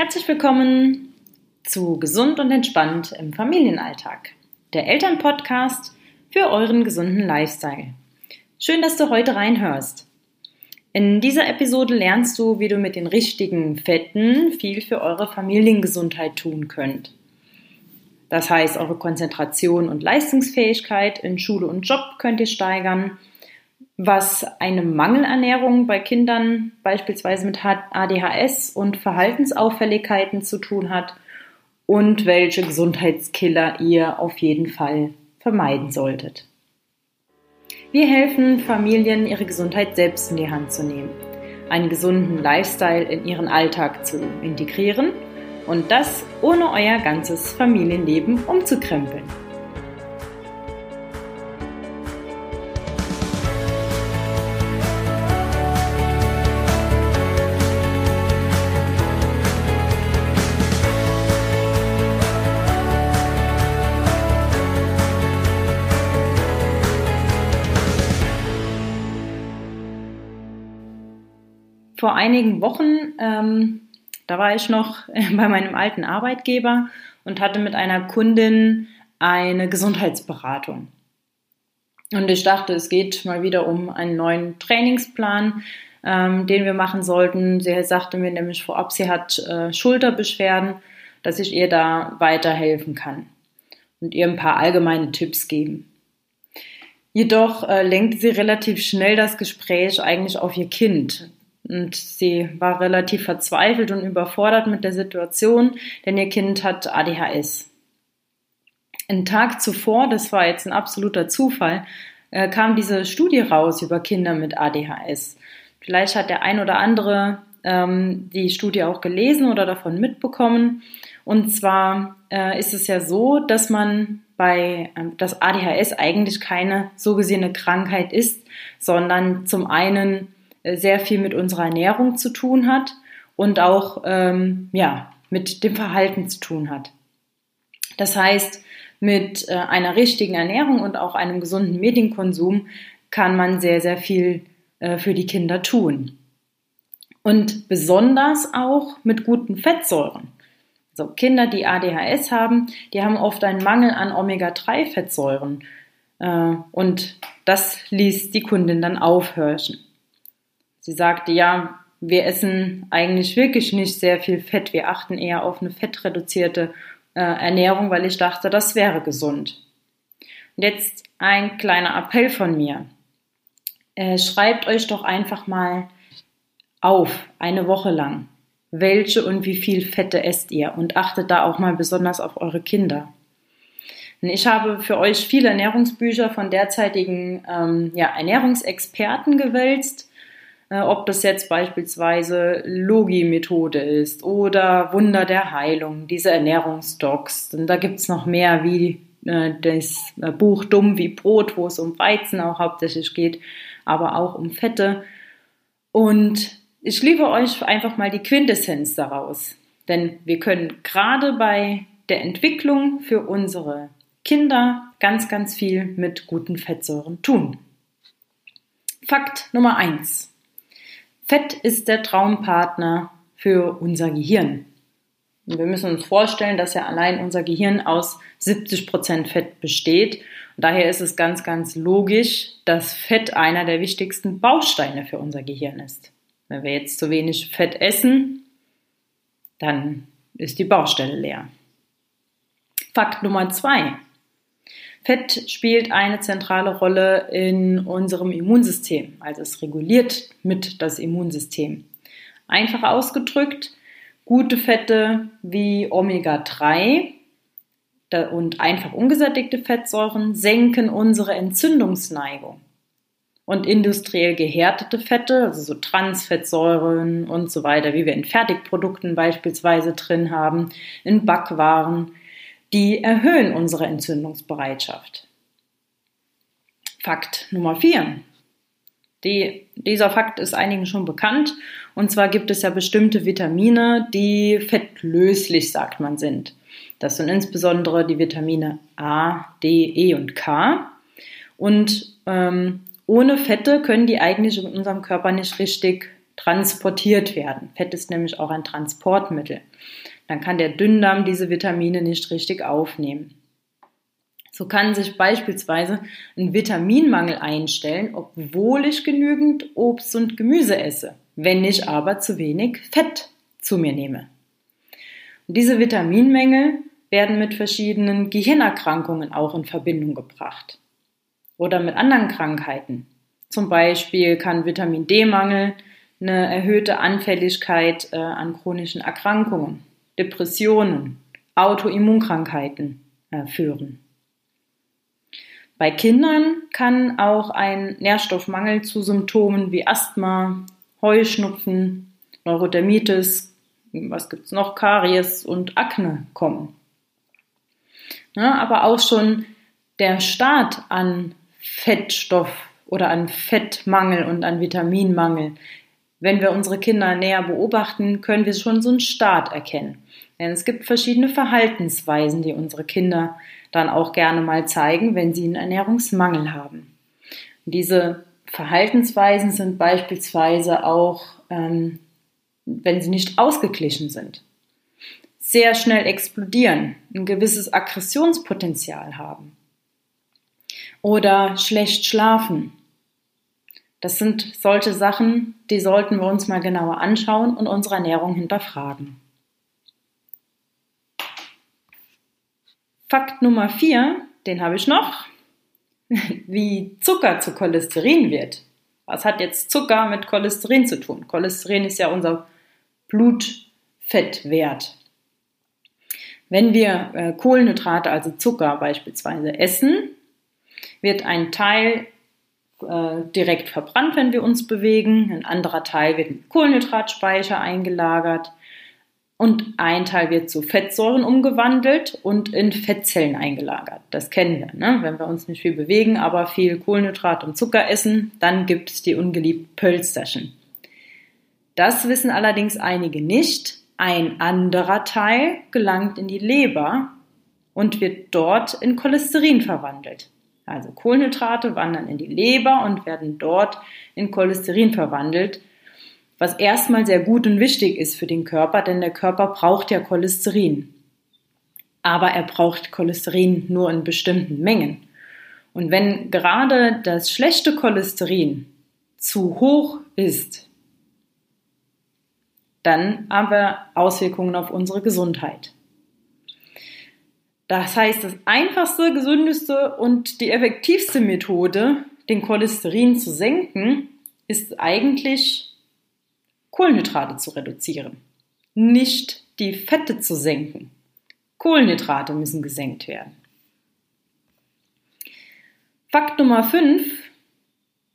Herzlich willkommen zu Gesund und Entspannt im Familienalltag, der Elternpodcast für euren gesunden Lifestyle. Schön, dass du heute reinhörst. In dieser Episode lernst du, wie du mit den richtigen Fetten viel für eure Familiengesundheit tun könnt. Das heißt, eure Konzentration und Leistungsfähigkeit in Schule und Job könnt ihr steigern was eine Mangelernährung bei Kindern beispielsweise mit ADHS und Verhaltensauffälligkeiten zu tun hat und welche Gesundheitskiller ihr auf jeden Fall vermeiden solltet. Wir helfen Familien, ihre Gesundheit selbst in die Hand zu nehmen, einen gesunden Lifestyle in ihren Alltag zu integrieren und das ohne euer ganzes Familienleben umzukrempeln. Vor einigen Wochen, ähm, da war ich noch bei meinem alten Arbeitgeber und hatte mit einer Kundin eine Gesundheitsberatung. Und ich dachte, es geht mal wieder um einen neuen Trainingsplan, ähm, den wir machen sollten. Sie sagte mir nämlich vorab, sie hat äh, Schulterbeschwerden, dass ich ihr da weiterhelfen kann und ihr ein paar allgemeine Tipps geben. Jedoch äh, lenkte sie relativ schnell das Gespräch eigentlich auf ihr Kind, und sie war relativ verzweifelt und überfordert mit der Situation, denn ihr Kind hat ADHS. Einen Tag zuvor, das war jetzt ein absoluter Zufall, äh, kam diese Studie raus über Kinder mit ADHS. Vielleicht hat der ein oder andere ähm, die Studie auch gelesen oder davon mitbekommen. Und zwar äh, ist es ja so, dass man bei, äh, dass ADHS eigentlich keine so gesehene Krankheit ist, sondern zum einen sehr viel mit unserer Ernährung zu tun hat und auch ähm, ja, mit dem Verhalten zu tun hat. Das heißt, mit äh, einer richtigen Ernährung und auch einem gesunden Medienkonsum kann man sehr, sehr viel äh, für die Kinder tun. Und besonders auch mit guten Fettsäuren. Also Kinder, die ADHS haben, die haben oft einen Mangel an Omega-3-Fettsäuren. Äh, und das ließ die Kundin dann aufhorchen. Sie sagte, ja, wir essen eigentlich wirklich nicht sehr viel Fett. Wir achten eher auf eine fettreduzierte äh, Ernährung, weil ich dachte, das wäre gesund. Und jetzt ein kleiner Appell von mir. Äh, schreibt euch doch einfach mal auf, eine Woche lang, welche und wie viel Fette esst ihr und achtet da auch mal besonders auf eure Kinder. Ich habe für euch viele Ernährungsbücher von derzeitigen ähm, ja, Ernährungsexperten gewälzt ob das jetzt beispielsweise Logi-Methode ist oder Wunder der Heilung, diese Ernährungsdocs. Und da gibt's noch mehr wie äh, das äh, Buch Dumm wie Brot, wo es um Weizen auch hauptsächlich geht, aber auch um Fette. Und ich liebe euch einfach mal die Quintessenz daraus. Denn wir können gerade bei der Entwicklung für unsere Kinder ganz, ganz viel mit guten Fettsäuren tun. Fakt Nummer eins: Fett ist der Traumpartner für unser Gehirn. Und wir müssen uns vorstellen, dass ja allein unser Gehirn aus 70 Prozent Fett besteht. Und daher ist es ganz, ganz logisch, dass Fett einer der wichtigsten Bausteine für unser Gehirn ist. Wenn wir jetzt zu wenig Fett essen, dann ist die Baustelle leer. Fakt Nummer zwei. Fett spielt eine zentrale Rolle in unserem Immunsystem, also es reguliert mit das Immunsystem. Einfach ausgedrückt, gute Fette wie Omega-3 und einfach ungesättigte Fettsäuren senken unsere Entzündungsneigung. Und industriell gehärtete Fette, also so Transfettsäuren und so weiter, wie wir in Fertigprodukten beispielsweise drin haben, in Backwaren, die erhöhen unsere Entzündungsbereitschaft. Fakt Nummer vier. Die, dieser Fakt ist einigen schon bekannt. Und zwar gibt es ja bestimmte Vitamine, die fettlöslich, sagt man, sind. Das sind insbesondere die Vitamine A, D, E und K. Und ähm, ohne Fette können die eigentlich in unserem Körper nicht richtig transportiert werden. Fett ist nämlich auch ein Transportmittel. Dann kann der Dünndarm diese Vitamine nicht richtig aufnehmen. So kann sich beispielsweise ein Vitaminmangel einstellen, obwohl ich genügend Obst und Gemüse esse, wenn ich aber zu wenig Fett zu mir nehme. Und diese Vitaminmängel werden mit verschiedenen Gehirnerkrankungen auch in Verbindung gebracht oder mit anderen Krankheiten. Zum Beispiel kann Vitamin D-Mangel eine erhöhte Anfälligkeit äh, an chronischen Erkrankungen, Depressionen, Autoimmunkrankheiten äh, führen. Bei Kindern kann auch ein Nährstoffmangel zu Symptomen wie Asthma, Heuschnupfen, Neurodermitis, was gibt's noch, Karies und Akne kommen. Ja, aber auch schon der Start an Fettstoff oder an Fettmangel und an Vitaminmangel. Wenn wir unsere Kinder näher beobachten, können wir schon so einen Start erkennen. Denn es gibt verschiedene Verhaltensweisen, die unsere Kinder dann auch gerne mal zeigen, wenn sie einen Ernährungsmangel haben. Und diese Verhaltensweisen sind beispielsweise auch, ähm, wenn sie nicht ausgeglichen sind, sehr schnell explodieren, ein gewisses Aggressionspotenzial haben oder schlecht schlafen. Das sind solche Sachen, die sollten wir uns mal genauer anschauen und unsere Ernährung hinterfragen. Fakt Nummer vier, den habe ich noch, wie Zucker zu Cholesterin wird. Was hat jetzt Zucker mit Cholesterin zu tun? Cholesterin ist ja unser Blutfettwert. Wenn wir äh, Kohlenhydrate, also Zucker beispielsweise, essen, wird ein Teil äh, direkt verbrannt, wenn wir uns bewegen, ein anderer Teil wird in Kohlenhydratspeicher eingelagert und ein Teil wird zu Fettsäuren umgewandelt und in Fettzellen eingelagert. Das kennen wir, ne? wenn wir uns nicht viel bewegen, aber viel Kohlenhydrat und Zucker essen, dann gibt es die ungeliebten Pölsterchen. Das wissen allerdings einige nicht. Ein anderer Teil gelangt in die Leber und wird dort in Cholesterin verwandelt. Also Kohlenhydrate wandern in die Leber und werden dort in Cholesterin verwandelt, was erstmal sehr gut und wichtig ist für den Körper, denn der Körper braucht ja Cholesterin. Aber er braucht Cholesterin nur in bestimmten Mengen. Und wenn gerade das schlechte Cholesterin zu hoch ist, dann haben wir Auswirkungen auf unsere Gesundheit. Das heißt, das einfachste, gesündeste und die effektivste Methode, den Cholesterin zu senken, ist eigentlich Kohlenhydrate zu reduzieren, nicht die Fette zu senken. Kohlenhydrate müssen gesenkt werden. Fakt Nummer 5,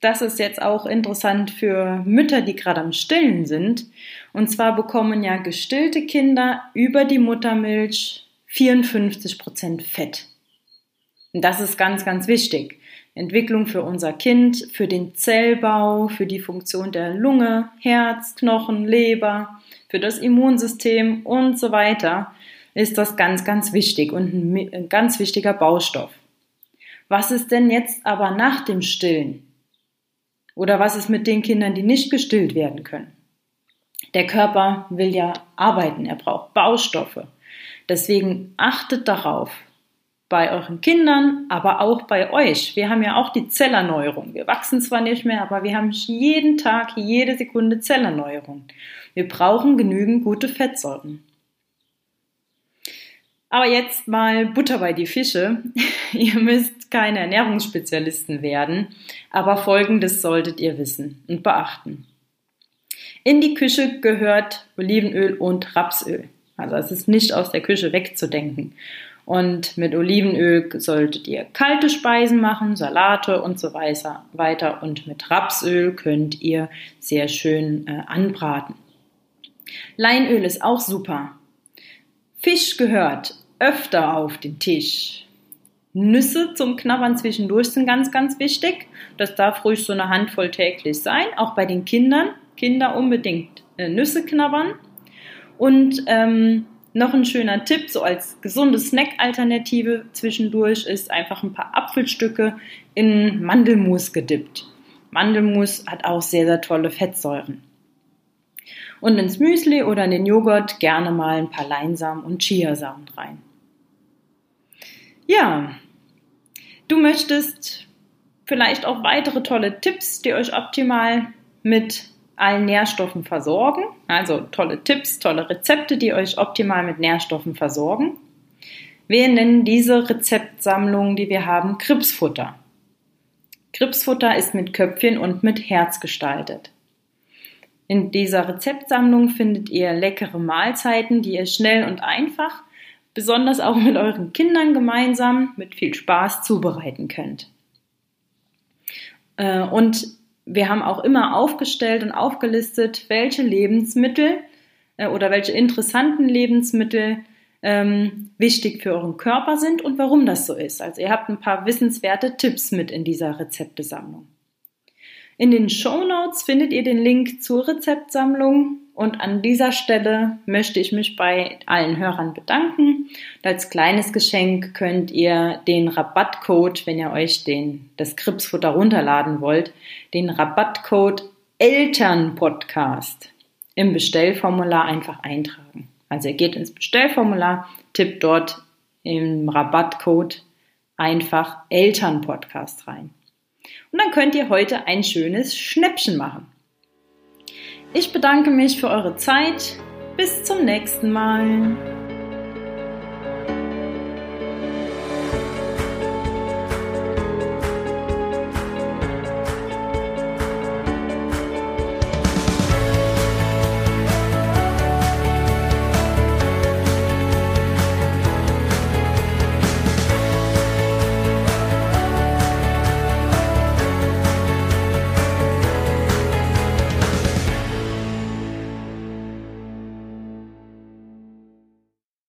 das ist jetzt auch interessant für Mütter, die gerade am Stillen sind. Und zwar bekommen ja gestillte Kinder über die Muttermilch 54 Prozent Fett. Und das ist ganz, ganz wichtig. Entwicklung für unser Kind, für den Zellbau, für die Funktion der Lunge, Herz, Knochen, Leber, für das Immunsystem und so weiter ist das ganz, ganz wichtig und ein ganz wichtiger Baustoff. Was ist denn jetzt aber nach dem Stillen? Oder was ist mit den Kindern, die nicht gestillt werden können? Der Körper will ja arbeiten, er braucht Baustoffe. Deswegen achtet darauf, bei euren Kindern, aber auch bei euch. Wir haben ja auch die Zellerneuerung. Wir wachsen zwar nicht mehr, aber wir haben jeden Tag, jede Sekunde Zellerneuerung. Wir brauchen genügend gute Fettsäuren. Aber jetzt mal Butter bei die Fische. ihr müsst keine Ernährungsspezialisten werden, aber Folgendes solltet ihr wissen und beachten. In die Küche gehört Olivenöl und Rapsöl. Also es ist nicht aus der Küche wegzudenken. Und mit Olivenöl solltet ihr kalte Speisen machen, Salate und so weiter. Und mit Rapsöl könnt ihr sehr schön äh, anbraten. Leinöl ist auch super. Fisch gehört öfter auf den Tisch. Nüsse zum Knabbern zwischendurch sind ganz, ganz wichtig. Das darf ruhig so eine Handvoll täglich sein, auch bei den Kindern. Kinder unbedingt äh, Nüsse knabbern. Und ähm, noch ein schöner Tipp, so als gesunde Snack-Alternative zwischendurch, ist einfach ein paar Apfelstücke in Mandelmus gedippt. Mandelmus hat auch sehr, sehr tolle Fettsäuren. Und ins Müsli oder in den Joghurt gerne mal ein paar Leinsamen und Chiasamen rein. Ja, du möchtest vielleicht auch weitere tolle Tipps, die euch optimal mit allen Nährstoffen versorgen. Also tolle Tipps, tolle Rezepte, die euch optimal mit Nährstoffen versorgen. Wir nennen diese Rezeptsammlung, die wir haben, Kripsfutter. Kripsfutter ist mit Köpfchen und mit Herz gestaltet. In dieser Rezeptsammlung findet ihr leckere Mahlzeiten, die ihr schnell und einfach, besonders auch mit euren Kindern gemeinsam, mit viel Spaß zubereiten könnt. Äh, und wir haben auch immer aufgestellt und aufgelistet, welche Lebensmittel äh, oder welche interessanten Lebensmittel ähm, wichtig für euren Körper sind und warum das so ist. Also ihr habt ein paar wissenswerte Tipps mit in dieser Rezeptesammlung. In den Show Notes findet ihr den Link zur Rezeptsammlung und an dieser Stelle möchte ich mich bei allen Hörern bedanken. Und als kleines Geschenk könnt ihr den Rabattcode, wenn ihr euch den, das Kripsfutter runterladen wollt, den Rabattcode Elternpodcast im Bestellformular einfach eintragen. Also ihr geht ins Bestellformular, tippt dort im Rabattcode einfach Elternpodcast rein. Und dann könnt ihr heute ein schönes Schnäppchen machen. Ich bedanke mich für eure Zeit. Bis zum nächsten Mal.